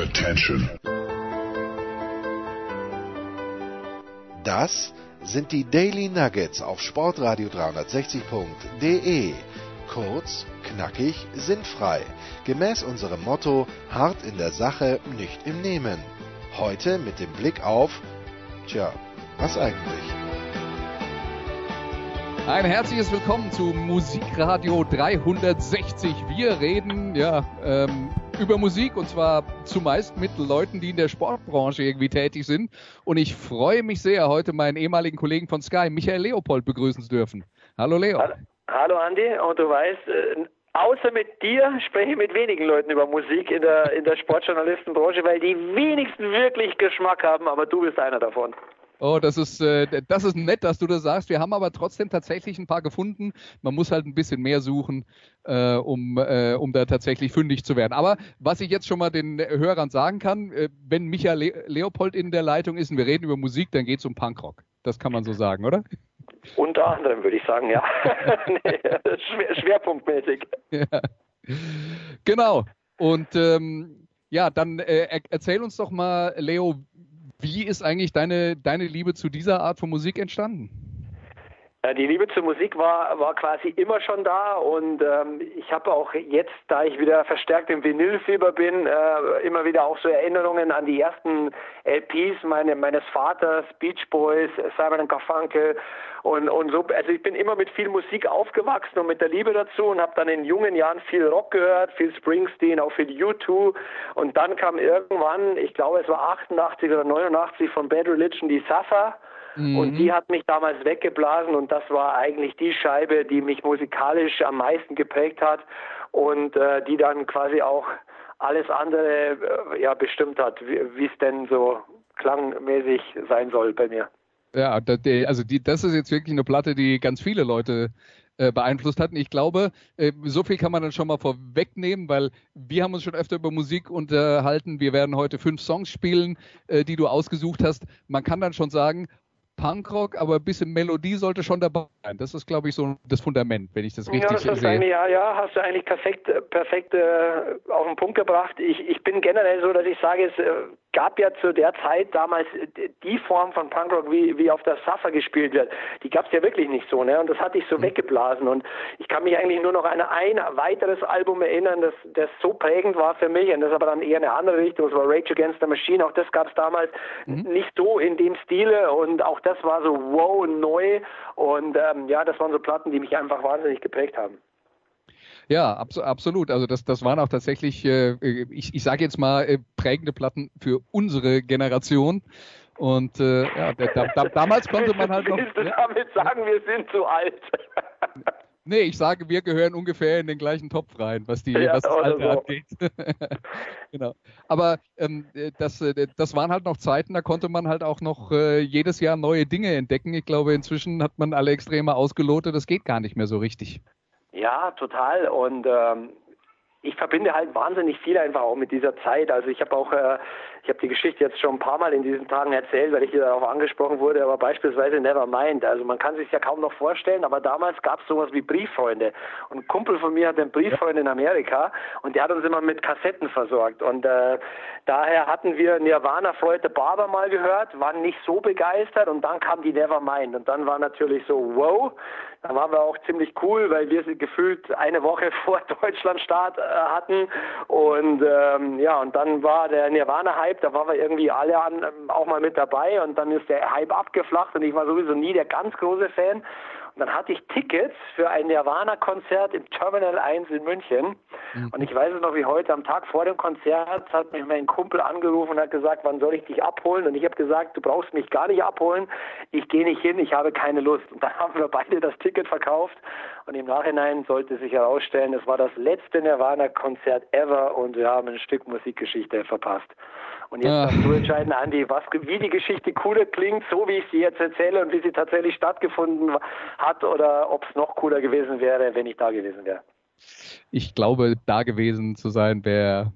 Attention. Das sind die Daily Nuggets auf Sportradio 360.de. Kurz, knackig, sinnfrei. Gemäß unserem Motto: hart in der Sache, nicht im Nehmen. Heute mit dem Blick auf, tja, was eigentlich? Ein herzliches Willkommen zu Musikradio 360. Wir reden ja ähm, über Musik und zwar zumeist mit Leuten, die in der Sportbranche irgendwie tätig sind. Und ich freue mich sehr, heute meinen ehemaligen Kollegen von Sky, Michael Leopold, begrüßen zu dürfen. Hallo Leo. Hallo, Andi, und du weißt, äh, außer mit dir spreche ich mit wenigen Leuten über Musik in der, in der Sportjournalistenbranche, weil die wenigsten wirklich Geschmack haben, aber du bist einer davon. Oh, das ist, äh, das ist nett, dass du das sagst. Wir haben aber trotzdem tatsächlich ein paar gefunden. Man muss halt ein bisschen mehr suchen, äh, um, äh, um da tatsächlich fündig zu werden. Aber was ich jetzt schon mal den Hörern sagen kann, äh, wenn Michael Le Leopold in der Leitung ist und wir reden über Musik, dann geht es um Punkrock. Das kann man so sagen, oder? Unter anderem würde ich sagen, ja. nee, schwer, schwerpunktmäßig. Ja. Genau. Und ähm, ja, dann äh, erzähl uns doch mal, Leo, wie ist eigentlich deine, deine Liebe zu dieser Art von Musik entstanden? Die Liebe zur Musik war, war quasi immer schon da und ähm, ich habe auch jetzt, da ich wieder verstärkt im Vinylfieber bin, äh, immer wieder auch so Erinnerungen an die ersten LPs meine, meines Vaters, Beach Boys, Simon Garfunkel und, und so. Also ich bin immer mit viel Musik aufgewachsen und mit der Liebe dazu und habe dann in jungen Jahren viel Rock gehört, viel Springsteen, auch viel U2 und dann kam irgendwann, ich glaube es war 88 oder 89 von Bad Religion die Safa Mhm. Und die hat mich damals weggeblasen und das war eigentlich die Scheibe, die mich musikalisch am meisten geprägt hat und äh, die dann quasi auch alles andere äh, ja bestimmt hat, wie es denn so klangmäßig sein soll bei mir. Ja, also die, das ist jetzt wirklich eine Platte, die ganz viele Leute äh, beeinflusst hatten. Ich glaube, äh, so viel kann man dann schon mal vorwegnehmen, weil wir haben uns schon öfter über Musik unterhalten. Wir werden heute fünf Songs spielen, äh, die du ausgesucht hast. Man kann dann schon sagen, Punkrock, aber ein bisschen Melodie sollte schon dabei sein. Das ist, glaube ich, so das Fundament, wenn ich das richtig ja, das sehe. Ja, ja, hast du eigentlich perfekt, perfekt äh, auf den Punkt gebracht. Ich, ich bin generell so, dass ich sage, es äh, gab ja zu der Zeit damals die Form von Punkrock, wie, wie auf der Suffer gespielt wird. Die gab es ja wirklich nicht so, ne? Und das hatte ich so mhm. weggeblasen. Und ich kann mich eigentlich nur noch an ein weiteres Album erinnern, das, das so prägend war für mich. Und das aber dann eher eine andere Richtung. Das war Rage Against the Machine. Auch das gab es damals mhm. nicht so in dem Stile. Und auch das war so wow, neu. Und ähm, ja, das waren so Platten, die mich einfach wahnsinnig geprägt haben. Ja, abs absolut. Also das, das waren auch tatsächlich, äh, ich, ich sage jetzt mal, äh, prägende Platten für unsere Generation. Und äh, ja, da, da, damals konnte man halt noch. Willst du damit sagen, wir sind zu alt? Nee, ich sage, wir gehören ungefähr in den gleichen Topf rein, was die ja, was das Alter so. angeht. genau. Aber ähm, das, äh, das waren halt noch Zeiten, da konnte man halt auch noch äh, jedes Jahr neue Dinge entdecken. Ich glaube, inzwischen hat man alle Extreme ausgelotet, das geht gar nicht mehr so richtig. Ja, total. Und ähm, ich verbinde halt wahnsinnig viel einfach auch mit dieser Zeit. Also ich habe auch, äh, ich habe die Geschichte jetzt schon ein paar Mal in diesen Tagen erzählt, weil ich hier darauf angesprochen wurde, aber beispielsweise Nevermind. Also man kann sich ja kaum noch vorstellen, aber damals gab es sowas wie Brieffreunde. Und ein Kumpel von mir hat einen Brieffreund in Amerika und der hat uns immer mit Kassetten versorgt. Und äh, daher hatten wir Nirvana Freud Barber mal gehört, waren nicht so begeistert und dann kam die Nevermind. Und dann war natürlich so, wow, da waren wir auch ziemlich cool, weil wir sie gefühlt eine Woche vor Deutschlandstart äh, hatten. Und ähm, ja, und dann war der Nirvana-Hype, da waren wir irgendwie alle an, ähm, auch mal mit dabei und dann ist der Hype abgeflacht und ich war sowieso nie der ganz große Fan. Dann hatte ich Tickets für ein Nirvana-Konzert im Terminal 1 in München. Mhm. Und ich weiß es noch wie heute, am Tag vor dem Konzert hat mich mein Kumpel angerufen und hat gesagt, wann soll ich dich abholen? Und ich habe gesagt, du brauchst mich gar nicht abholen. Ich gehe nicht hin, ich habe keine Lust. Und dann haben wir beide das Ticket verkauft. Und im Nachhinein sollte sich herausstellen, es war das letzte Nirvana-Konzert ever und wir haben ein Stück Musikgeschichte verpasst. Und jetzt darfst du entscheiden, Andi, was, wie die Geschichte cooler klingt, so wie ich sie jetzt erzähle und wie sie tatsächlich stattgefunden hat oder ob es noch cooler gewesen wäre, wenn ich da gewesen wäre. Ich glaube, da gewesen zu sein wäre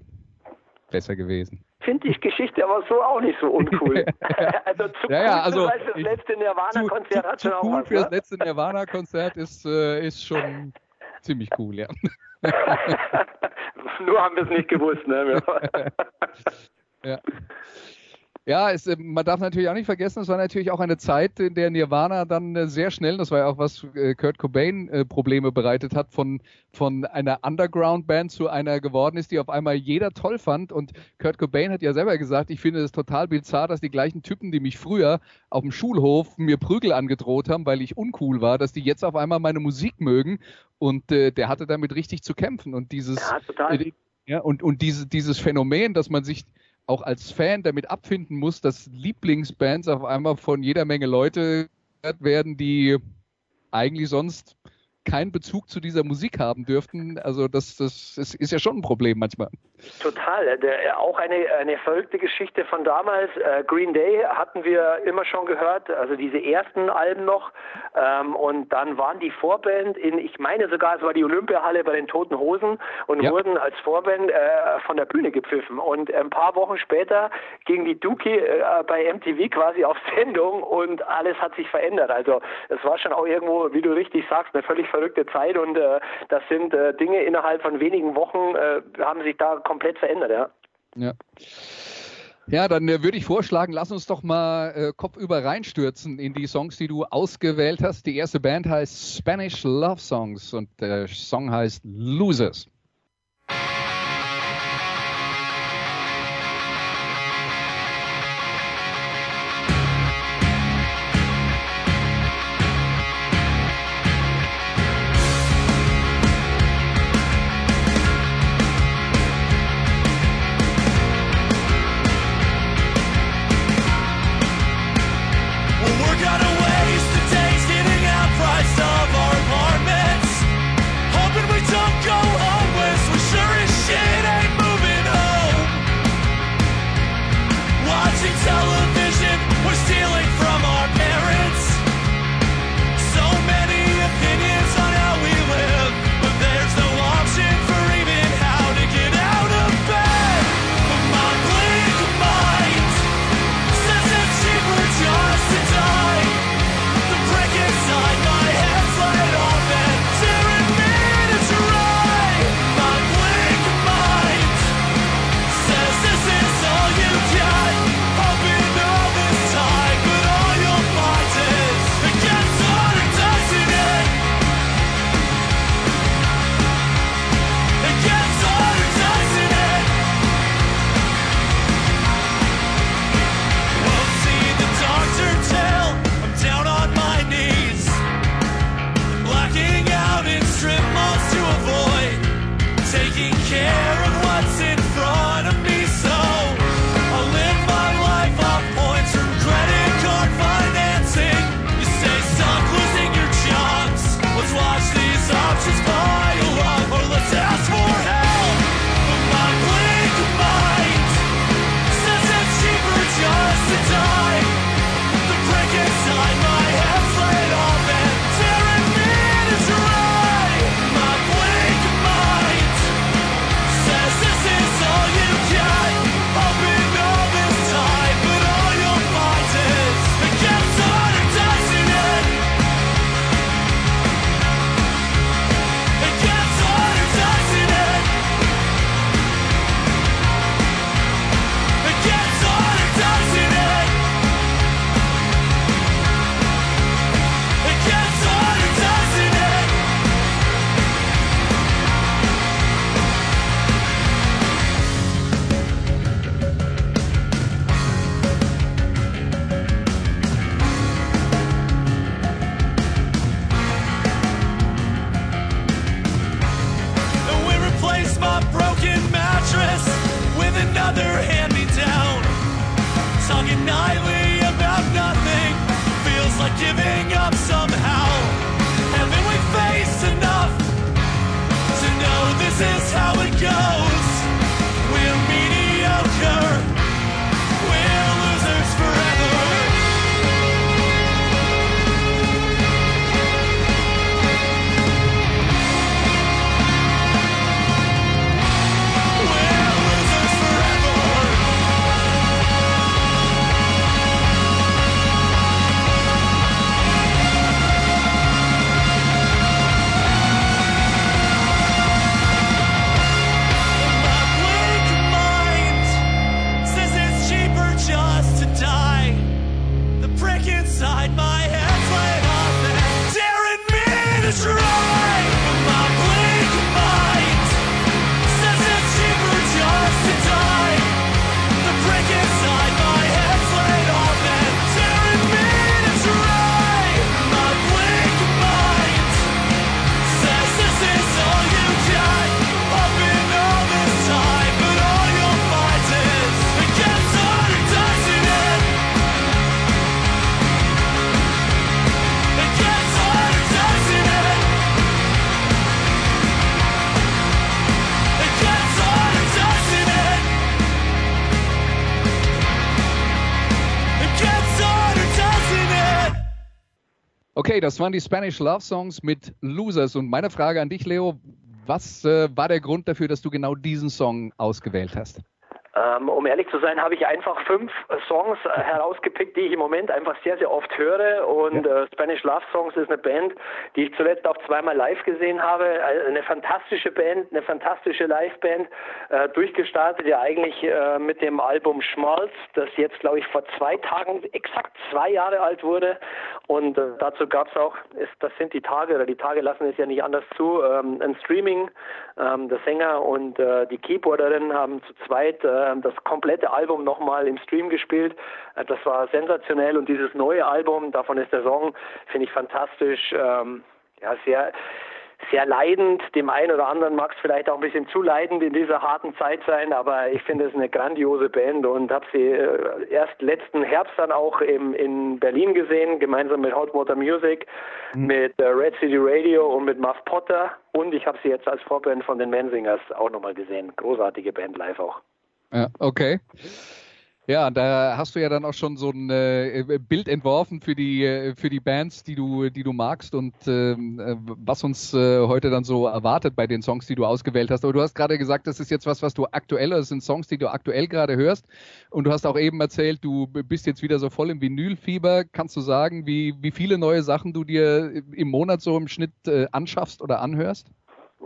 besser gewesen. Finde ich Geschichte aber so auch nicht so uncool. also zu ja, cool ja, also für das letzte Nirvana-Konzert hat schon auch cool was, für das ne? letzte Nirvana-Konzert ist, äh, ist schon ziemlich cool, ja. Nur haben wir es nicht gewusst, ne? Ja. Ja, es, äh, man darf natürlich auch nicht vergessen, es war natürlich auch eine Zeit, in der Nirvana dann äh, sehr schnell, das war ja auch was äh, Kurt Cobain Probleme bereitet hat, von, von einer Underground-Band zu einer geworden ist, die auf einmal jeder toll fand. Und Kurt Cobain hat ja selber gesagt, ich finde es total bizarr, dass die gleichen Typen, die mich früher auf dem Schulhof mir Prügel angedroht haben, weil ich uncool war, dass die jetzt auf einmal meine Musik mögen. Und äh, der hatte damit richtig zu kämpfen. Und dieses, ja, total. Äh, ja, und, und diese, dieses Phänomen, dass man sich auch als Fan damit abfinden muss, dass Lieblingsbands auf einmal von jeder Menge Leute werden, die eigentlich sonst keinen Bezug zu dieser Musik haben dürften. Also das, das, das ist ja schon ein Problem manchmal. Total. Der, auch eine, eine verrückte Geschichte von damals. Äh, Green Day hatten wir immer schon gehört, also diese ersten Alben noch. Ähm, und dann waren die Vorband in, ich meine sogar, es war die Olympiahalle bei den Toten Hosen und ja. wurden als Vorband äh, von der Bühne gepfiffen. Und ein paar Wochen später ging die Dookie äh, bei MTV quasi auf Sendung und alles hat sich verändert. Also es war schon auch irgendwo, wie du richtig sagst, eine völlig verrückte Zeit und äh, das sind äh, Dinge innerhalb von wenigen Wochen äh, haben sich da komplett verändert, ja. Ja. Ja, dann äh, würde ich vorschlagen, lass uns doch mal äh, kopfüber reinstürzen in die Songs, die du ausgewählt hast. Die erste Band heißt Spanish Love Songs und der Song heißt Losers. Das waren die Spanish Love Songs mit Losers. Und meine Frage an dich, Leo, was äh, war der Grund dafür, dass du genau diesen Song ausgewählt hast? Ähm, um ehrlich zu sein, habe ich einfach fünf Songs äh, herausgepickt, die ich im Moment einfach sehr, sehr oft höre. Und ja. äh, Spanish Love Songs ist eine Band, die ich zuletzt auch zweimal live gesehen habe. Also eine fantastische Band, eine fantastische Liveband, äh, durchgestartet ja eigentlich äh, mit dem Album Schmalz, das jetzt, glaube ich, vor zwei Tagen exakt zwei Jahre alt wurde. Und äh, dazu gab es auch, ist, das sind die Tage, oder die Tage lassen es ja nicht anders zu, ähm, ein Streaming. Ähm, der Sänger und äh, die Keyboarderin haben zu zweit äh, das komplette Album nochmal im Stream gespielt. Äh, das war sensationell und dieses neue Album, davon ist der Song, finde ich fantastisch. Ähm, ja, sehr sehr leidend. Dem einen oder anderen mag es vielleicht auch ein bisschen zu leidend in dieser harten Zeit sein, aber ich finde es eine grandiose Band und habe sie äh, erst letzten Herbst dann auch im, in Berlin gesehen, gemeinsam mit Hot Water Music, mhm. mit äh, Red City Radio und mit Muff Potter und ich habe sie jetzt als Vorband von den Mansingers auch nochmal gesehen. Großartige Band live auch. Ja, okay. Ja, da hast du ja dann auch schon so ein äh, Bild entworfen für die äh, für die Bands, die du die du magst und ähm, äh, was uns äh, heute dann so erwartet bei den Songs, die du ausgewählt hast. Aber du hast gerade gesagt, das ist jetzt was, was du aktuell, das sind Songs, die du aktuell gerade hörst. Und du hast auch eben erzählt, du bist jetzt wieder so voll im Vinylfieber. Kannst du sagen, wie wie viele neue Sachen du dir im Monat so im Schnitt äh, anschaffst oder anhörst?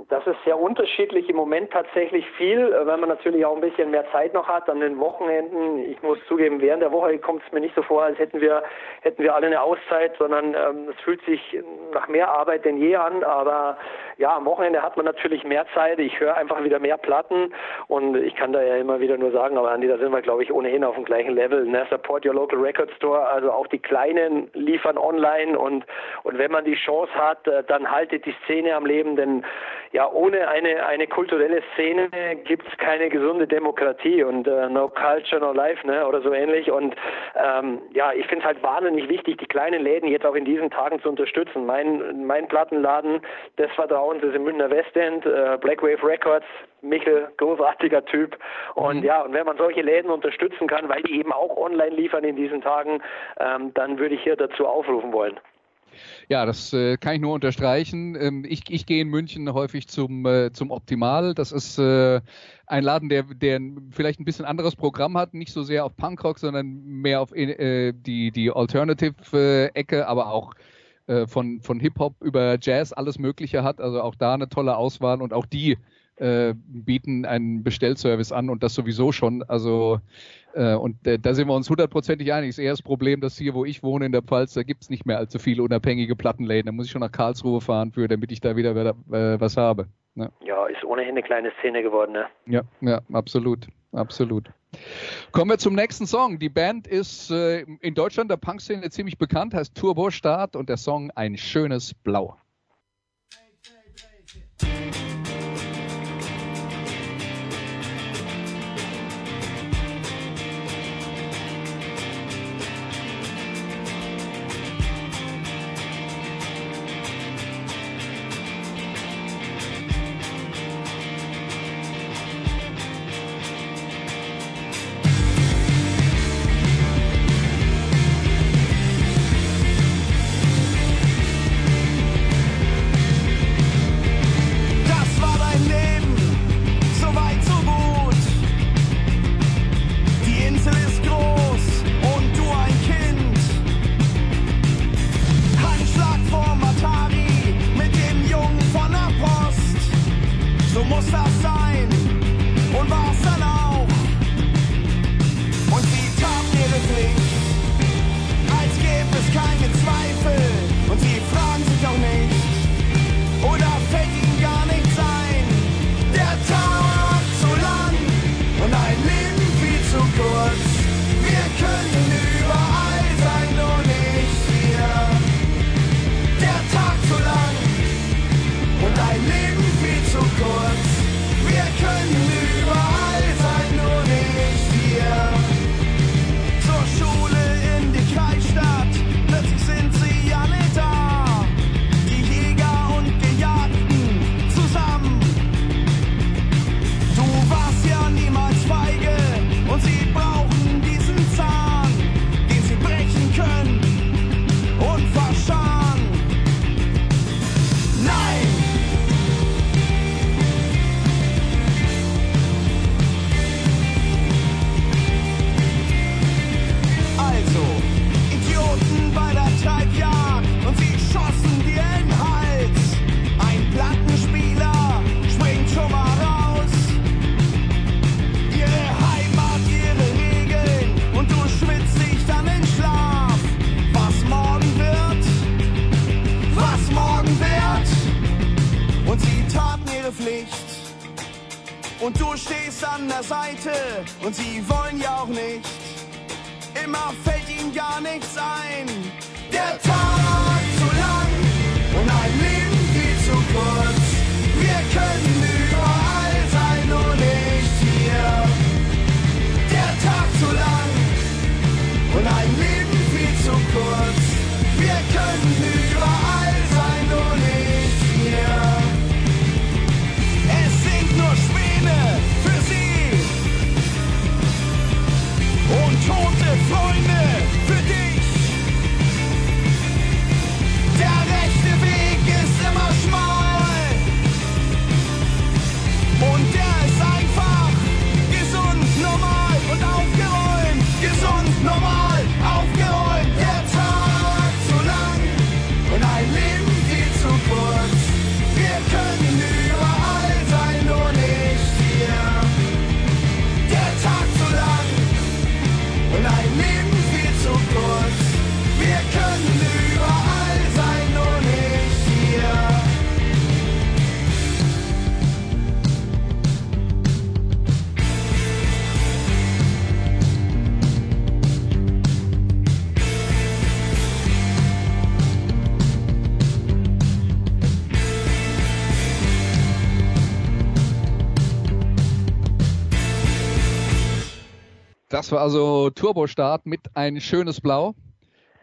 Das ist sehr unterschiedlich im Moment tatsächlich viel, äh, weil man natürlich auch ein bisschen mehr Zeit noch hat an den Wochenenden. Ich muss zugeben, während der Woche kommt es mir nicht so vor, als hätten wir hätten wir alle eine Auszeit, sondern ähm, es fühlt sich nach mehr Arbeit denn je an. Aber ja, am Wochenende hat man natürlich mehr Zeit. Ich höre einfach wieder mehr Platten und ich kann da ja immer wieder nur sagen, aber Andi, da sind wir glaube ich ohnehin auf dem gleichen Level. Ne? Support your local record store. Also auch die Kleinen liefern online und und wenn man die Chance hat, äh, dann haltet die Szene am Leben, denn ja, ohne eine, eine kulturelle Szene gibt es keine gesunde Demokratie und äh, no culture, no life, ne, oder so ähnlich. Und ähm, ja, ich finde es halt wahnsinnig wichtig, die kleinen Läden jetzt auch in diesen Tagen zu unterstützen. Mein, mein Plattenladen des Vertrauens ist im Münchner Westend, äh, Black Wave Records, Michel, großartiger Typ. Und mhm. ja, und wenn man solche Läden unterstützen kann, weil die eben auch online liefern in diesen Tagen, ähm, dann würde ich hier dazu aufrufen wollen. Ja, das äh, kann ich nur unterstreichen. Ähm, ich, ich gehe in München häufig zum, äh, zum Optimal. Das ist äh, ein Laden, der, der vielleicht ein bisschen anderes Programm hat, nicht so sehr auf Punkrock, sondern mehr auf äh, die, die Alternative-Ecke, aber auch äh, von, von Hip-Hop über Jazz alles Mögliche hat. Also auch da eine tolle Auswahl und auch die äh, bieten einen Bestellservice an und das sowieso schon. Also äh, und äh, da sind wir uns hundertprozentig einig. Das ist eher das Problem, dass hier, wo ich wohne in der Pfalz, da gibt es nicht mehr allzu viele unabhängige Plattenläden. Da muss ich schon nach Karlsruhe fahren für, damit ich da wieder äh, was habe. Ne? Ja, ist ohnehin eine kleine Szene geworden, ne? Ja, ja, absolut. Absolut. Kommen wir zum nächsten Song. Die Band ist äh, in Deutschland der Punk-Szene ziemlich bekannt, heißt Turbo Start und der Song Ein schönes Blau. An der Seite und sie wollen ja auch nicht. Immer fällt ihnen gar nichts ein. Der Tag zu lang und ein Leben viel zu kurz. Wir können Das war also Turbostart mit ein schönes Blau.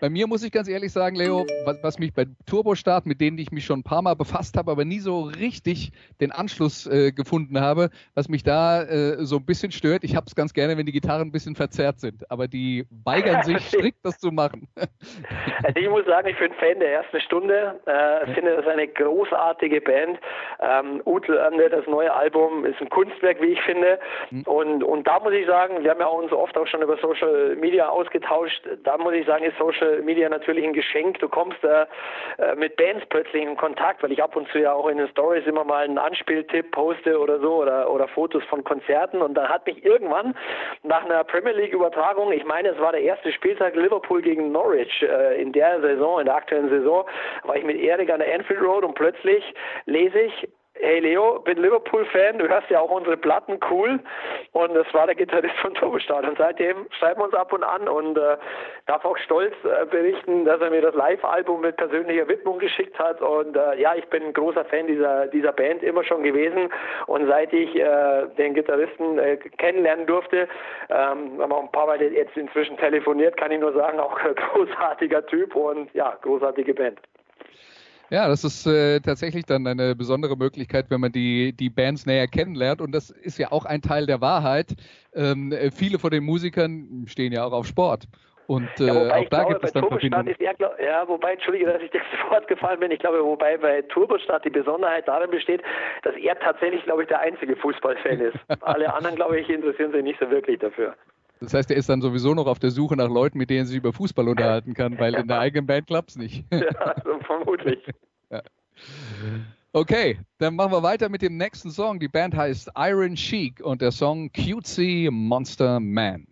Bei mir muss ich ganz ehrlich sagen, Leo, was, was mich bei Turbostart, mit denen ich mich schon ein paar Mal befasst habe, aber nie so richtig den Anschluss äh, gefunden habe, was mich da äh, so ein bisschen stört. Ich habe es ganz gerne, wenn die Gitarren ein bisschen verzerrt sind, aber die weigern sich strikt, das zu machen. Also ich muss sagen, ich bin Fan der ersten Stunde. Äh, finde das eine großartige Band. Ähm, Utlande, das neue Album, ist ein Kunstwerk, wie ich finde. Und, und da muss ich sagen, wir haben ja uns oft auch schon über Social Media ausgetauscht. Da muss ich sagen, ist Social Media natürlich ein Geschenk. Du kommst äh, äh, mit Bands plötzlich in Kontakt, weil ich ab und zu ja auch in den Stories immer mal einen Anspieltipp poste oder so oder, oder Fotos von Konzerten. Und dann hat mich irgendwann nach einer Premier League Übertragung, ich meine, es war der erste Spieltag Liverpool gegen Norwich äh, in der Saison, in der aktuellen Saison, war ich mit Erik an der Anfield Road und plötzlich lese ich Hey Leo, bin Liverpool-Fan, du hörst ja auch unsere Platten, cool. Und das war der Gitarrist von Turbostart. Und seitdem schreiben wir uns ab und an und äh, darf auch stolz äh, berichten, dass er mir das Live-Album mit persönlicher Widmung geschickt hat. Und äh, ja, ich bin ein großer Fan dieser, dieser Band immer schon gewesen. Und seit ich äh, den Gitarristen äh, kennenlernen durfte, ähm, haben auch ein paar Mal jetzt inzwischen telefoniert, kann ich nur sagen, auch ein großartiger Typ und ja, großartige Band. Ja, das ist äh, tatsächlich dann eine besondere Möglichkeit, wenn man die, die Bands näher kennenlernt. Und das ist ja auch ein Teil der Wahrheit. Ähm, äh, viele von den Musikern stehen ja auch auf Sport. Und äh, Ja, auch da glaube, gibt es dann Verbindungen. ist er, glaub, ja, wobei, entschuldige, dass ich dir sofort gefallen bin. Ich glaube, wobei bei Turbostadt die Besonderheit darin besteht, dass er tatsächlich, glaube ich, der einzige Fußballfan ist. Alle anderen, glaube ich, interessieren sich nicht so wirklich dafür. Das heißt, er ist dann sowieso noch auf der Suche nach Leuten, mit denen er sich über Fußball unterhalten kann, weil in der eigenen Band klappt's nicht. Ja, also vermutlich. Okay, dann machen wir weiter mit dem nächsten Song. Die Band heißt Iron Chic und der Song Cutesy Monster Man.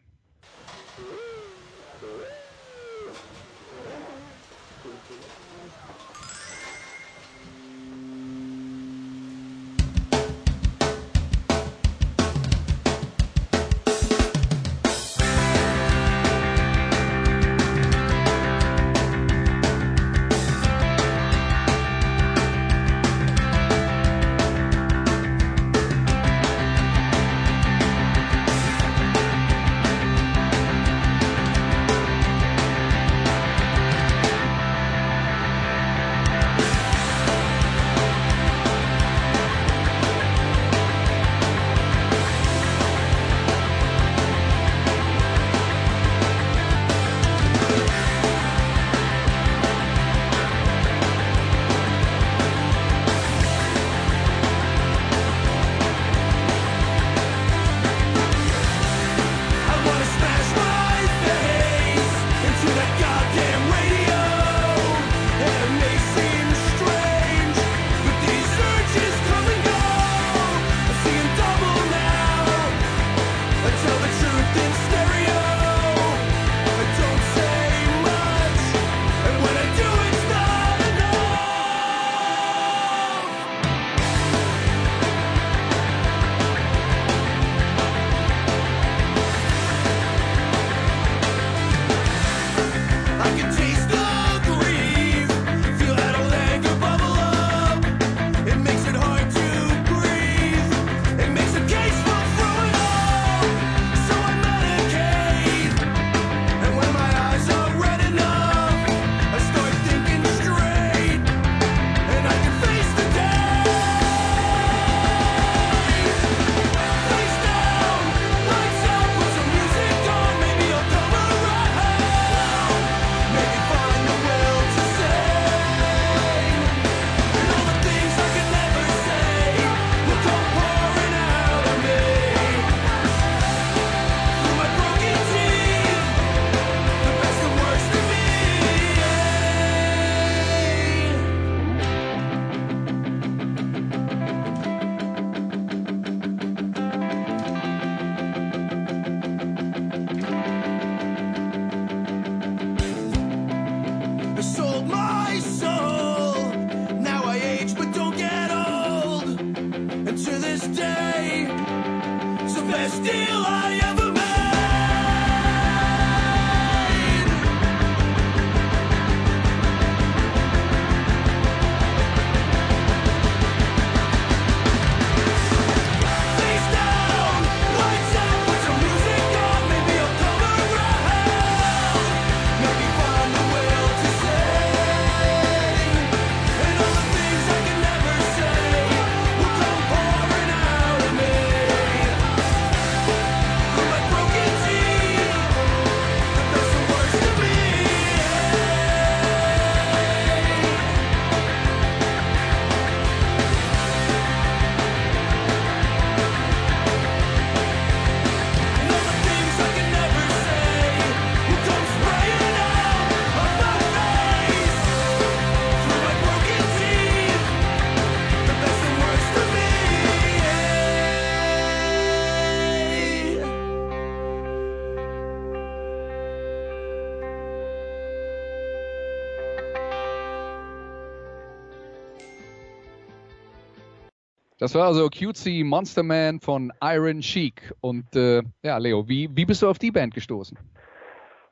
Das war also Cutesy Monster Man von Iron Sheik. Und äh, ja, Leo, wie, wie bist du auf die Band gestoßen?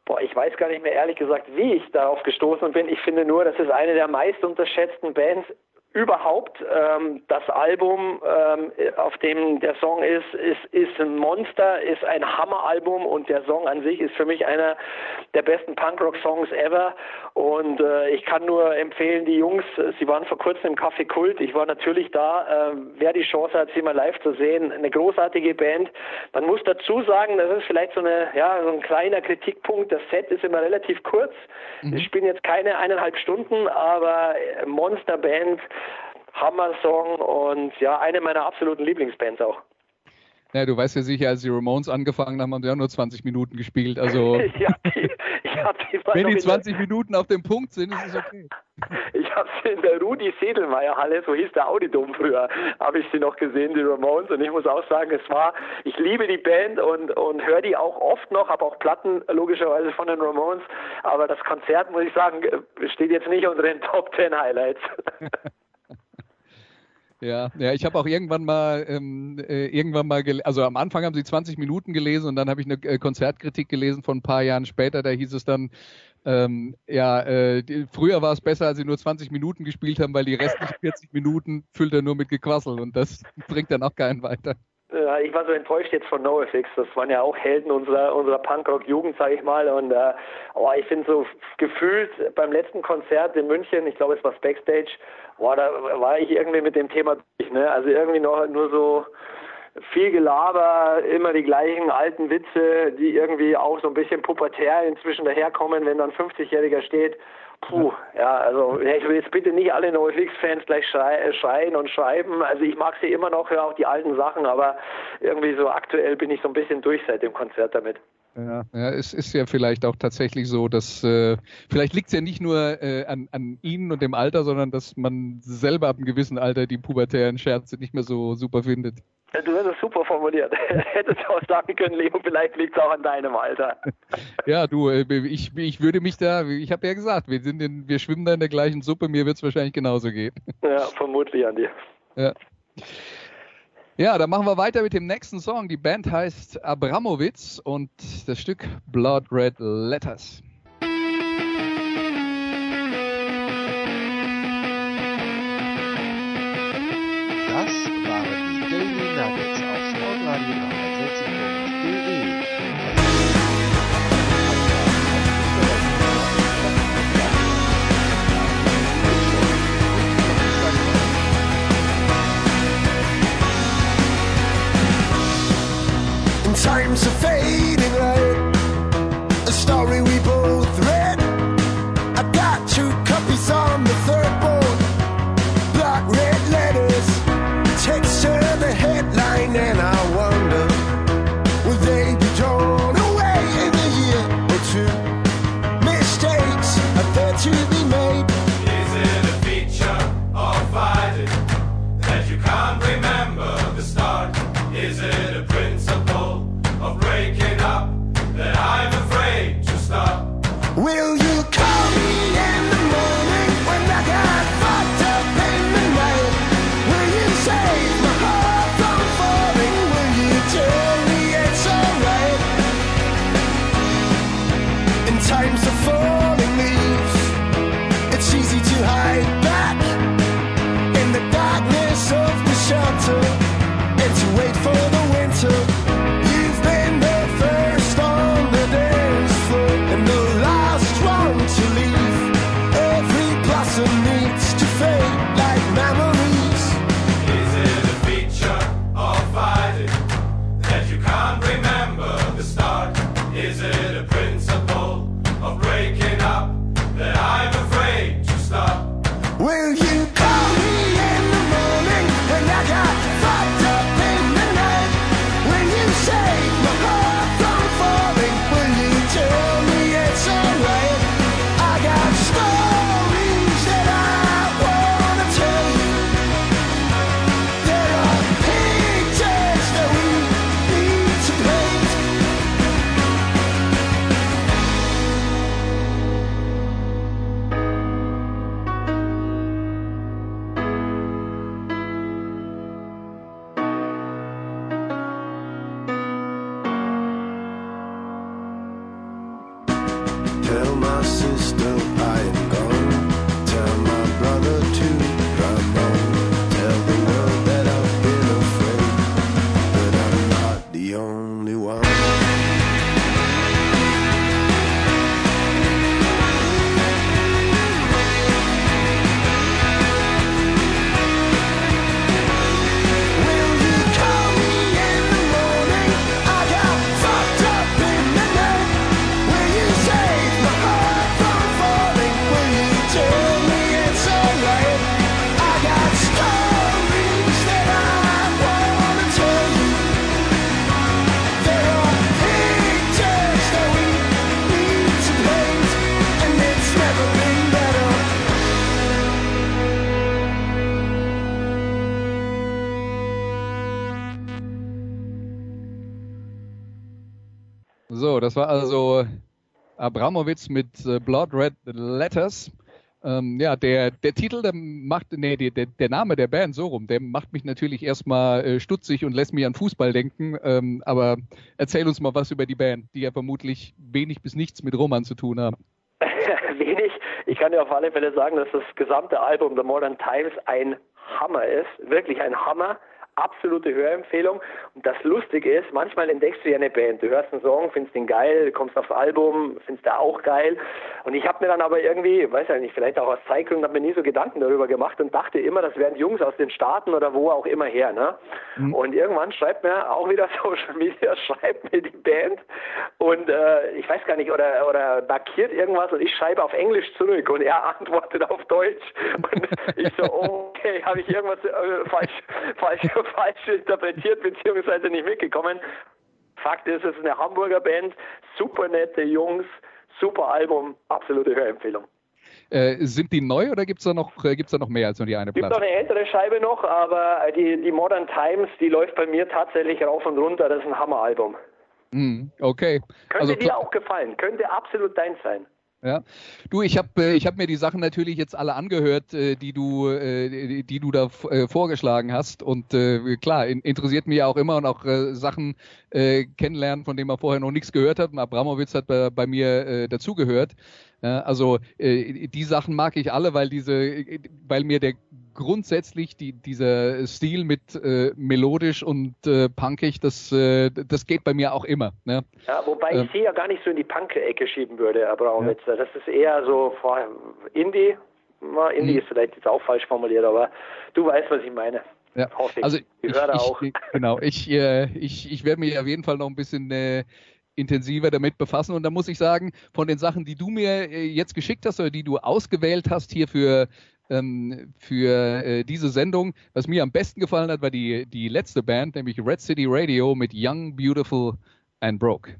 Boah, ich weiß gar nicht mehr ehrlich gesagt, wie ich darauf gestoßen bin. Ich finde nur, das ist eine der meist unterschätzten Bands überhaupt. Ähm, das Album, ähm, auf dem der Song ist, ist, ist ein Monster, ist ein Hammeralbum und der Song an sich ist für mich einer der besten Punkrock-Songs ever. Und äh, ich kann nur empfehlen, die Jungs, sie waren vor kurzem im Café Kult. Ich war natürlich da. Äh, wer die Chance hat, sie mal live zu sehen, eine großartige Band. Man muss dazu sagen, das ist vielleicht so eine, ja, so ein kleiner Kritikpunkt. Das Set ist immer relativ kurz. Mhm. Ich spielen jetzt keine eineinhalb Stunden, aber Monsterband Hammer-Song und ja, eine meiner absoluten Lieblingsbands auch. Ja, du weißt ja sicher, als die Ramones angefangen haben, haben sie ja nur 20 Minuten gespielt. Also ja, die, die wenn die 20 Minuten auf dem Punkt sind, ist es okay. ich habe sie in der Rudi Sedelmeier Halle, so hieß der Audidom früher, habe ich sie noch gesehen, die Ramones. Und ich muss auch sagen, es war, ich liebe die Band und, und höre die auch oft noch, habe auch Platten logischerweise von den Ramones. Aber das Konzert, muss ich sagen, steht jetzt nicht unter den Top 10 Highlights. Ja, ja, ich habe auch irgendwann mal, ähm, äh, irgendwann mal, also am Anfang haben sie 20 Minuten gelesen und dann habe ich eine äh, Konzertkritik gelesen von ein paar Jahren später. Da hieß es dann, ähm, ja, äh, die, früher war es besser, als sie nur 20 Minuten gespielt haben, weil die restlichen 40 Minuten füllt er nur mit Gequassel und das bringt dann auch keinen weiter. Ja, ich war so enttäuscht jetzt von NoFX. Das waren ja auch Helden unserer, unserer Punkrock-Jugend, sage ich mal. Und äh, oh, ich finde so gefühlt beim letzten Konzert in München, ich glaube, es war Backstage, boah, da war ich irgendwie mit dem Thema durch. Ne? Also irgendwie noch nur so viel Gelaber, immer die gleichen alten Witze, die irgendwie auch so ein bisschen pubertär inzwischen daherkommen, wenn dann 50-Jähriger steht Puh, ja, also ich will jetzt bitte nicht alle NoFX-Fans gleich schrei schreien und schreiben. Also ich mag sie immer noch, höre auch die alten Sachen, aber irgendwie so aktuell bin ich so ein bisschen durch seit dem Konzert damit. Ja, ja, es ist ja vielleicht auch tatsächlich so, dass äh, vielleicht liegt es ja nicht nur äh, an, an Ihnen und dem Alter, sondern dass man selber ab einem gewissen Alter die pubertären Scherze nicht mehr so super findet. Du hast es super formuliert. Hättest du auch sagen können, Leo, vielleicht liegt es auch an deinem Alter. ja, du, äh, ich, ich würde mich da, ich habe ja gesagt, wir sind in, wir schwimmen da in der gleichen Suppe, mir wird es wahrscheinlich genauso gehen. ja, vermutlich an dir. Ja. Ja, dann machen wir weiter mit dem nächsten Song. Die Band heißt Abramowitz und das Stück Blood Red Letters. Times are fading light. So, das war also Abramowitz mit äh, Blood Red Letters. Ähm, ja, der, der Titel, der macht, nee, der, der Name der Band so rum, der macht mich natürlich erstmal äh, stutzig und lässt mich an Fußball denken. Ähm, aber erzähl uns mal was über die Band, die ja vermutlich wenig bis nichts mit Roman zu tun haben. wenig. Ich kann dir auf alle Fälle sagen, dass das gesamte Album The Modern Times ein Hammer ist. Wirklich ein Hammer absolute Hörempfehlung. Und das Lustige ist, manchmal entdeckst du ja eine Band. Du hörst einen Song, findest ihn geil, kommst aufs Album, findest er auch geil. Und ich habe mir dann aber irgendwie, weiß ja nicht, vielleicht auch aus Zeitgründen, habe mir nie so Gedanken darüber gemacht und dachte immer, das wären Jungs aus den Staaten oder wo auch immer her. Ne? Mhm. Und irgendwann schreibt mir auch wieder Social Media, schreibt mir die Band und äh, ich weiß gar nicht, oder, oder markiert irgendwas und ich schreibe auf Englisch zurück und er antwortet auf Deutsch. Und ich so, okay, habe ich irgendwas äh, falsch, falsch falsch interpretiert bzw. nicht mitgekommen. Fakt ist, es ist eine Hamburger Band, super nette Jungs, super Album, absolute Hörempfehlung. Äh, sind die neu oder gibt es da, noch, äh, da noch mehr als nur die eine Platte? Es gibt noch eine ältere Scheibe noch, aber die, die Modern Times, die läuft bei mir tatsächlich rauf und runter. Das ist ein Hammeralbum. Mm, okay. Könnte also, dir auch gefallen, könnte absolut dein sein. Ja, du, ich habe äh, ich hab mir die Sachen natürlich jetzt alle angehört, äh, die du äh, die du da vorgeschlagen hast und klar in, interessiert mich auch immer und auch Sachen kennenlernen, von denen man vorher noch nichts gehört hat. Und Abramowitz hat bei, bei mir dazugehört. Ja, also die Sachen mag ich alle, weil diese, weil mir der grundsätzlich die, dieser Stil mit äh, melodisch und äh, punkig, das, äh, das geht bei mir auch immer. Ne? Ja, wobei ich sie ja gar nicht so in die Punk-Ecke schieben würde, Herr Braunwitzer. Ja. Das ist eher so vor Indie. Indie hm. ist vielleicht jetzt auch falsch formuliert, aber du weißt, was ich meine. Ja, also ich, ich, ich, genau, ich, äh, ich, ich werde mich auf jeden Fall noch ein bisschen äh, intensiver damit befassen. Und da muss ich sagen, von den Sachen, die du mir äh, jetzt geschickt hast oder die du ausgewählt hast hier für, ähm, für äh, diese Sendung, was mir am besten gefallen hat, war die, die letzte Band, nämlich Red City Radio mit Young, Beautiful and Broke.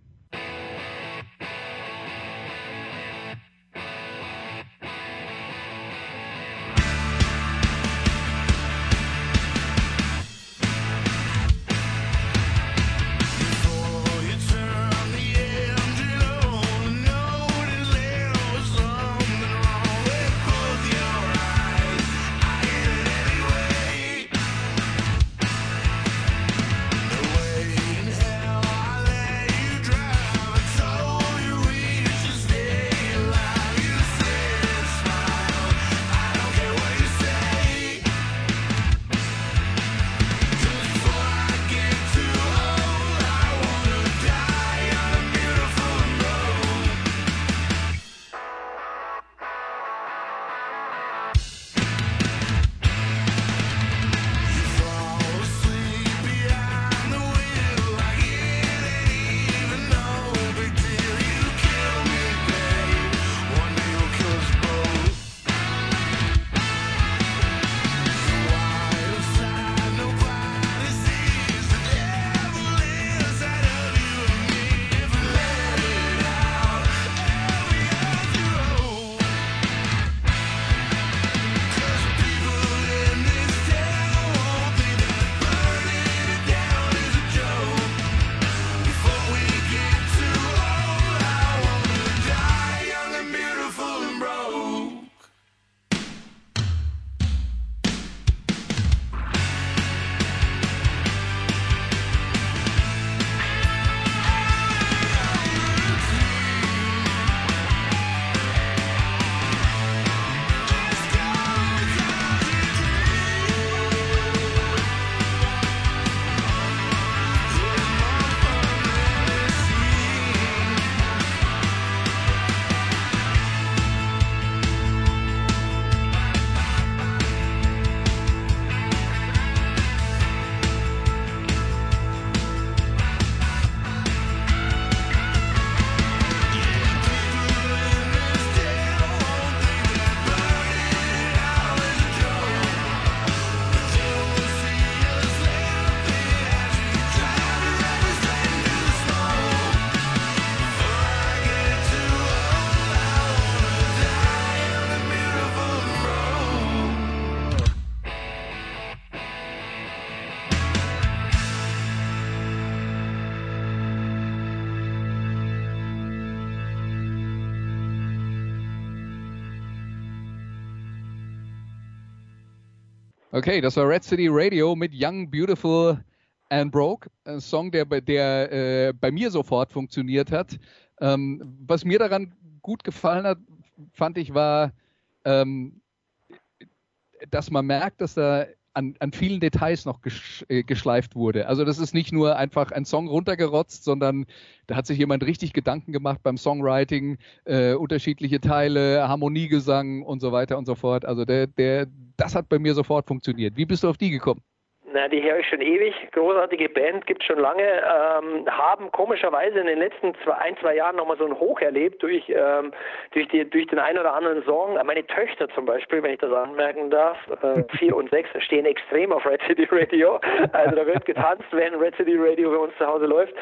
Okay, das war Red City Radio mit Young, Beautiful and Broke. Ein Song, der, bei- der äh, bei mir sofort funktioniert hat. Ähm, was mir daran gut gefallen hat, fand ich, war, ähm, dass man merkt, dass da an, an vielen Details noch äh, geschleift wurde. Also das ist nicht nur einfach ein Song runtergerotzt, sondern da hat sich jemand richtig Gedanken gemacht beim Songwriting, äh, unterschiedliche Teile, Harmoniegesang und so weiter und so fort. Also der, der, das hat bei mir sofort funktioniert. Wie bist du auf die gekommen? Na, die höre ich schon ewig. Großartige Band, gibt schon lange. Ähm, haben komischerweise in den letzten zwei, ein, zwei Jahren nochmal so ein Hoch erlebt durch, ähm, durch, die, durch den einen oder anderen Song. Meine Töchter zum Beispiel, wenn ich das anmerken darf, äh, vier und sechs, stehen extrem auf Red City Radio. Also da wird getanzt, wenn Red City Radio bei uns zu Hause läuft.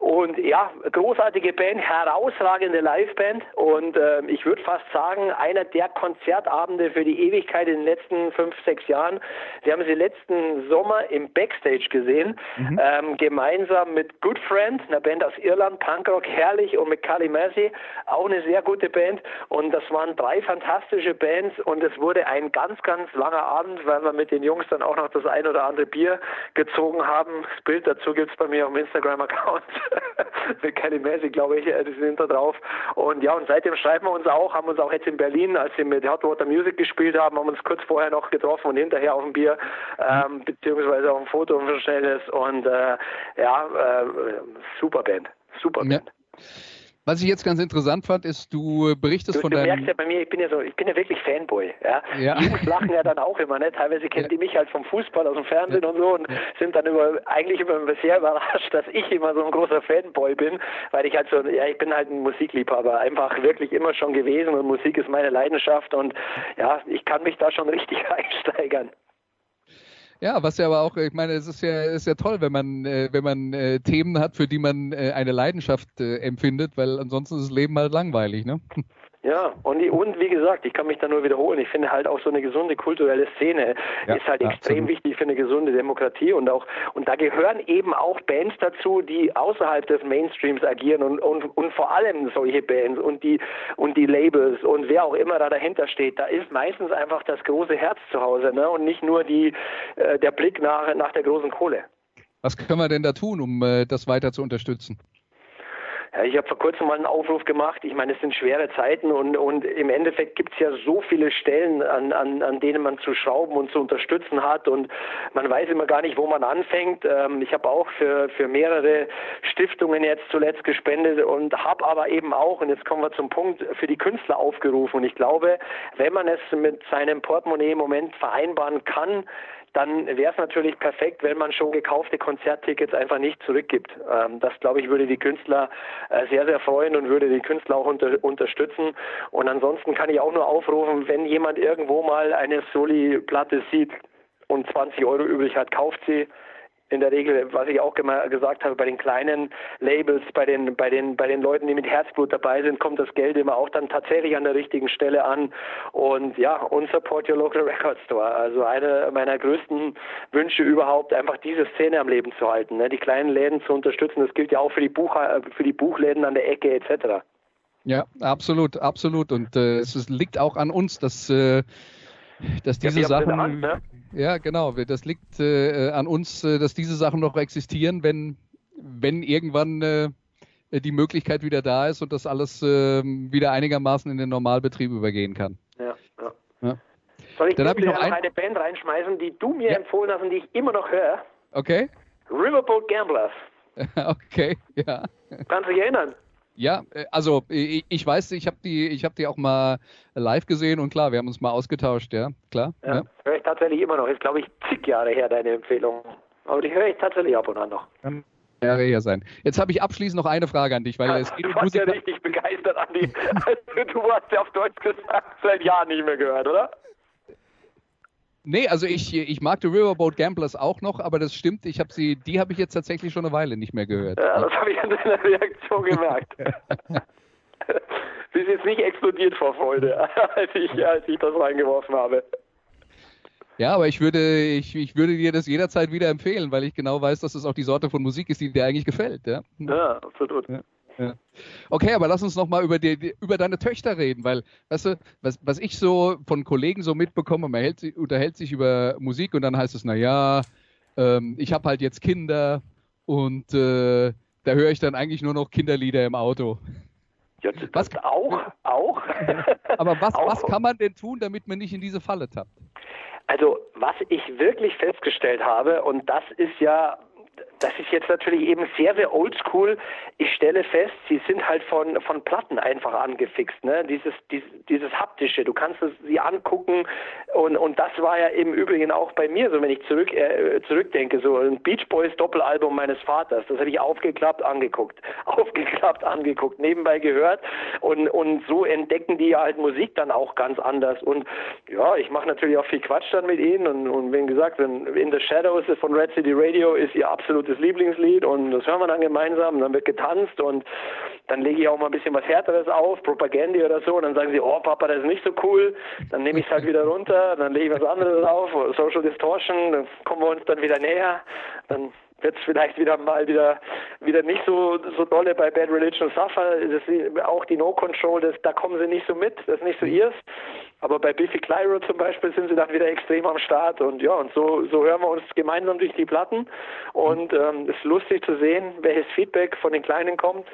Und ja, großartige Band, herausragende Liveband. Und ähm, ich würde fast sagen, einer der Konzertabende für die Ewigkeit in den letzten fünf, sechs Jahren. Wir haben sie letzten Sommer im Backstage gesehen, ähm, gemeinsam mit Good Friend, einer Band aus Irland, Punkrock, herrlich, und mit Kali Massey, auch eine sehr gute Band. Und das waren drei fantastische Bands und es wurde ein ganz, ganz langer Abend, weil wir mit den Jungs dann auch noch das ein oder andere Bier gezogen haben. Das Bild dazu gibt's bei mir auf dem Instagram-Account. mit Kali Massey, glaube ich, äh, die sind da drauf. Und ja, und seitdem schreiben wir uns auch, haben uns auch jetzt in Berlin, als wir mit Hot Water Music gespielt haben, haben uns kurz vorher noch getroffen und hinterher auf ein Bier, ähm, beziehungsweise auf ein Foto und Schnelles und äh, ja, äh, super Band. Super Ja. Band. Was ich jetzt ganz interessant fand, ist, du berichtest Du, von du merkst deinem. ja bei mir, ich bin ja so, ich bin ja wirklich Fanboy, ja. Ja. Die Jungs lachen ja dann auch immer, ne? Teilweise kennen Ja. die mich halt vom Fußball aus dem Fernsehen und so und sind dann immer, eigentlich immer sehr überrascht, dass ich immer so ein großer Fanboy bin, weil ich halt so, ja, ich bin halt ein Musikliebhaber, einfach wirklich immer schon gewesen und Musik ist meine Leidenschaft und ja, ich kann mich da schon richtig einsteigern. Ja, was ja aber auch, ich meine, es ist ja, ist ja toll, wenn man, äh, wenn man äh, Themen hat, für die man äh, eine Leidenschaft äh, empfindet, weil ansonsten ist das Leben halt langweilig, ne? Ja, und, die, und wie gesagt, ich kann mich da nur wiederholen. Ich finde halt auch so eine gesunde kulturelle Szene Ja, ist halt extrem absolut. wichtig für eine gesunde Demokratie und auch und da gehören eben auch Bands dazu, die außerhalb des Mainstreams agieren und, und, und vor allem solche Bands und die und die Labels und wer auch immer da dahinter steht. Da ist meistens einfach das große Herz zu Hause, ne? Und nicht nur die äh, der Blick nach nach der großen Kohle. Was können wir denn da tun, um äh, das weiter zu unterstützen? Ja, ich habe vor kurzem mal einen Aufruf gemacht. Ich meine, es sind schwere Zeiten und, und im Endeffekt gibt es ja so viele Stellen, an, an, an denen man zu schrauben und zu unterstützen hat und man weiß immer gar nicht, wo man anfängt. Ähm, ich habe auch für, für mehrere Stiftungen jetzt zuletzt gespendet und habe aber eben auch, und jetzt kommen wir zum Punkt, für die Künstler aufgerufen. Und ich glaube, wenn man es mit seinem Portemonnaie im Moment vereinbaren kann, dann wäre es natürlich perfekt, wenn man schon gekaufte Konzerttickets einfach nicht zurückgibt. Ähm, das, glaube ich, würde die Künstler äh, sehr, sehr freuen und würde die Künstler auch unter, unterstützen. Und ansonsten kann ich auch nur aufrufen, wenn jemand irgendwo mal eine Soli-Platte sieht und 20 Euro übrig hat, kauft sie. In der Regel, was ich auch gesagt habe, bei den kleinen Labels, bei den, bei den, bei den Leuten, die mit Herzblut dabei sind, kommt das Geld immer auch dann tatsächlich an der richtigen Stelle an. Und ja, und support your local record store. Also einer meiner größten Wünsche überhaupt, einfach diese Szene am Leben zu halten, ne? die kleinen Läden zu unterstützen. Das gilt ja auch für die Buch, für die Buchläden an der Ecke etc. Ja, absolut, absolut. Und äh, es liegt auch an uns, dass, äh, dass diese in Sachen. Hand, ne? Ja, genau. Das liegt äh, an uns, äh, dass diese Sachen noch existieren, wenn, wenn irgendwann äh, die Möglichkeit wieder da ist und das alles äh, wieder einigermaßen in den Normalbetrieb übergehen kann. Ja, ja. Ja. Soll ich Dann ich noch noch ein- eine Band reinschmeißen, die du mir Ja. empfohlen hast und die ich immer noch höre? Okay? Riverboat Gamblers. okay, ja. Kannst du dich erinnern? Ja, äh, also ich, weiß, ich habe die, ich habe die auch mal live gesehen und klar, wir haben uns mal ausgetauscht, ja, klar. Ja. Ja. Höre ich tatsächlich immer noch. Ist, glaube ich, zig Jahre her, deine Empfehlung. Aber die höre ich tatsächlich ab und an noch. Jahre her sein. Jetzt habe ich abschließend noch eine Frage an dich, weil es geht du warst ja richtig begeistert, Andi. Also, du hast ja auf Deutsch gesagt, seit Jahren nicht mehr gehört, oder? Nee, also ich, ich mag die Riverboat Gamblers auch noch, aber das stimmt, ich habe sie, die habe ich jetzt tatsächlich schon eine Weile nicht mehr gehört. Ja, das habe ich an deiner Reaktion gemerkt. Bist jetzt nicht explodiert vor Freude, als ich, als ich das reingeworfen habe. Ja, aber ich würde, ich, ich würde dir das jederzeit wieder empfehlen, weil ich genau weiß, dass es auch die Sorte von Musik ist, die dir eigentlich gefällt. Ja, Ja, absolut. Ja. Ja. Okay, aber lass uns noch mal über, die, über deine Töchter reden, weil, weißt du, was, was ich so von Kollegen so mitbekomme, man hält, unterhält sich über Musik und dann heißt es, na ja, ähm, ich habe halt jetzt Kinder und äh, da höre ich dann eigentlich nur noch Kinderlieder im Auto. Ja, das was, auch, auch. Aber was, auch. was kann man denn tun, damit man nicht in diese Falle tappt? Also, was ich wirklich festgestellt habe, und das ist ja das ist jetzt natürlich eben sehr, sehr oldschool. Ich stelle fest, sie sind halt von, von Platten einfach angefixt, ne? Dieses, dieses, dieses haptische. Du kannst es sie angucken und, und das war ja im Übrigen auch bei mir so, wenn ich zurück, äh, zurückdenke, so ein Beach Boys Doppelalbum meines Vaters. Das habe ich aufgeklappt, angeguckt, aufgeklappt, angeguckt, nebenbei gehört und, und so entdecken die ja halt Musik dann auch ganz anders. Und ja, ich mache natürlich auch viel Quatsch dann mit ihnen und, und wie gesagt, In the Shadows von Red City Radio ist ihr absolut absolutes Lieblingslied und das hören wir dann gemeinsam, dann wird getanzt und dann lege ich auch mal ein bisschen was Härteres auf, Propaganda oder so, und dann sagen sie, oh Papa, das ist nicht so cool, dann nehme ich es halt wieder runter, dann lege ich was anderes auf, Social Distortion, dann kommen wir uns dann wieder näher, dann wird es vielleicht wieder mal wieder wieder nicht so so dolle bei Bad Religion Suffer. Das ist auch die No Control, das, da kommen sie nicht so mit, das ist nicht so ihrs. Aber bei Biffy Clyro zum Beispiel sind sie dann wieder extrem am Start und ja, und so, so hören wir uns gemeinsam durch die Platten und ähm, es ist lustig zu sehen, welches Feedback von den Kleinen kommt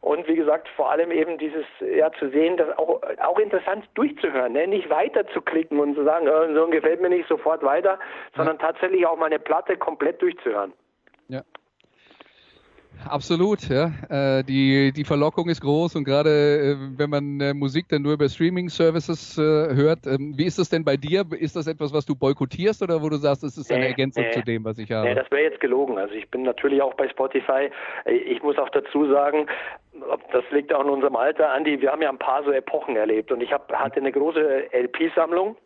und wie gesagt, vor allem eben dieses, ja, zu sehen, das auch, auch interessant durchzuhören, ne? nicht weiter zu klicken und zu sagen, äh, so gefällt mir nicht, sofort weiter, sondern tatsächlich auch mal eine Platte komplett durchzuhören. Ja. Absolut, ja. Äh, die, die Verlockung ist groß und gerade äh, wenn man äh, Musik dann nur über Streaming-Services äh, hört, ähm, wie ist das denn bei dir? Ist das etwas, was du boykottierst oder wo du sagst, es ist eine Ergänzung zu dem, was ich habe? Nee, das wäre jetzt gelogen. Also ich bin natürlich auch bei Spotify. Ich muss auch dazu sagen, das liegt auch in unserem Alter, Andi, wir haben ja ein paar so Epochen erlebt und ich hab, hatte eine große LP-Sammlung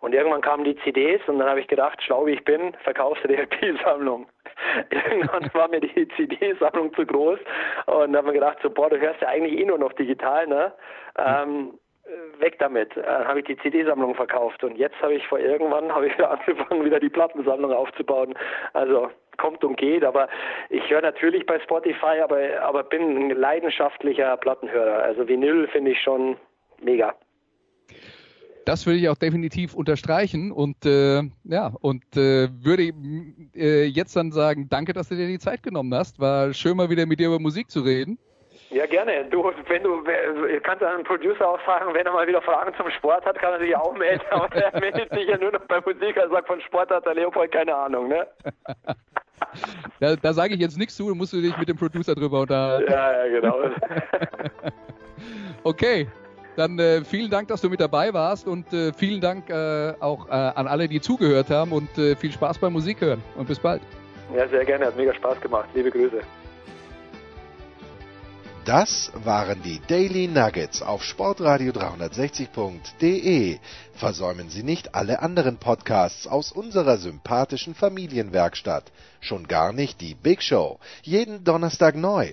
und irgendwann kamen die CDs und dann habe ich gedacht, schlau wie ich bin, verkaufst du die LP-Sammlung. Irgendwann war mir die CD-Sammlung zu groß und dann haben wir gedacht, so, boah, du hörst ja eigentlich eh nur noch digital, ne? Ähm, weg damit. Dann äh, habe ich die CD-Sammlung verkauft und jetzt habe ich vor irgendwann habe ich wieder angefangen, wieder die Plattensammlung aufzubauen. Also kommt und geht, aber ich höre natürlich bei Spotify, aber aber bin ein leidenschaftlicher Plattenhörer. Also Vinyl finde ich schon mega. Das würde ich auch definitiv unterstreichen und äh, ja und äh, würde äh, jetzt dann sagen, danke, dass du dir die Zeit genommen hast. War schön mal wieder mit dir über Musik zu reden. Ja, gerne. Du, wenn du, kannst einen Producer auch sagen, wenn er mal wieder Fragen zum Sport hat, kann er sich auch melden. Aber er meldet sich ja nur noch bei Musik. Er sagt, von Sport hat der Leopold keine Ahnung, ne? da, da sage ich jetzt nichts zu, musst du dich mit dem Producer drüber unterhalten. Ja, ja, genau. okay, dann äh, vielen Dank, dass du mit dabei warst und äh, vielen Dank äh, auch äh, an alle, die zugehört haben und äh, viel Spaß beim Musik hören und bis bald. Ja, sehr gerne, hat mega Spaß gemacht. Liebe Grüße. Das waren die Daily Nuggets auf Sportradio 360.de. Versäumen Sie nicht alle anderen Podcasts aus unserer sympathischen Familienwerkstatt. Schon gar nicht die Big Show. Jeden Donnerstag neu.